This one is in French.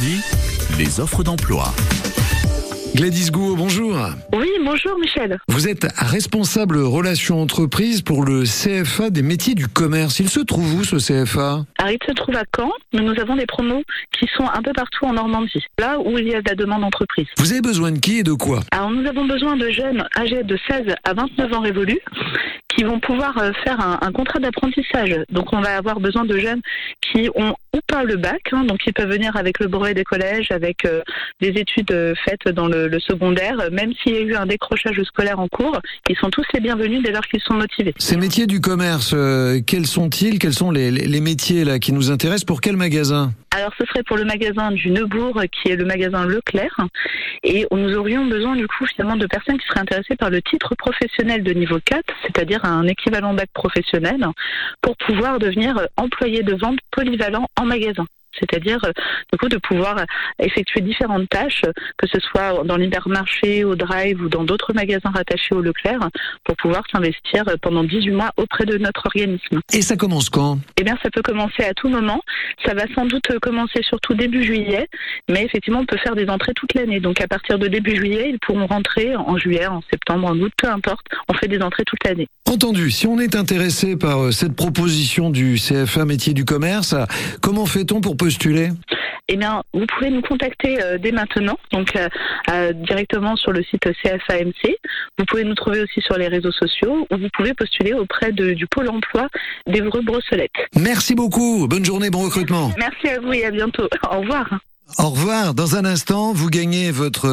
Normandie, les offres d'emploi. Gladys Gouot, bonjour. Oui, bonjour Michel. Vous êtes responsable relations entreprises pour le CFA des métiers du commerce. Il se trouve où ce CFA Alors, il se trouve à Caen, mais nous avons des promos qui sont un peu partout en Normandie, là où il y a de la demande d'entreprise. Vous avez besoin de qui et de quoi? Alors, nous avons besoin de jeunes âgés de 16 à 29 ans révolus qui vont pouvoir euh, faire un, un contrat d'apprentissage. Donc, on va avoir besoin de jeunes qui ont ou pas le bac, hein, donc ils peuvent venir avec le brevet des collèges, avec euh, des études euh, faites dans le, le secondaire, même s'il y a eu un décrochage scolaire en cours, ils sont tous les bienvenus dès lors qu'ils sont motivés. Ces métiers du commerce, euh, quels sont-ils? Quels sont les, métiers là qui nous intéressent? Pour quel magasin? Alors ce serait pour le magasin du Neubourg, qui est le magasin Leclerc, et nous aurions besoin du coup finalement de personnes qui seraient intéressées par le titre professionnel de niveau 4, c'est-à-dire un équivalent bac professionnel, pour pouvoir devenir employé de vente polyvalent en magasin. C'est-à-dire, euh, du coup, de pouvoir euh, effectuer différentes tâches, que ce soit dans l'hypermarché, au drive ou dans d'autres magasins rattachés au Leclerc, pour pouvoir s'investir euh, pendant 18 mois auprès de notre organisme. Et ça commence quand? Eh bien, ça peut commencer à tout moment. Ça va sans doute commencer surtout début juillet, mais effectivement, on peut faire des entrées toute l'année. Donc, à partir de début juillet, ils pourront rentrer en juillet, en septembre, en août, peu importe. On fait des entrées toute l'année. Entendu, si on est intéressé par cette proposition du CFA métier du commerce, comment fait-on pour postuler Eh bien, vous pouvez nous contacter euh, dès maintenant, donc euh, euh, directement sur le site CFAMC. Vous pouvez nous trouver aussi sur les réseaux sociaux ou vous pouvez postuler auprès de- du pôle emploi d'Evreux-Brosselette. Merci beaucoup, bonne journée, bon recrutement. Merci à vous et à bientôt. Au revoir. Au revoir, dans un instant, vous gagnez votre...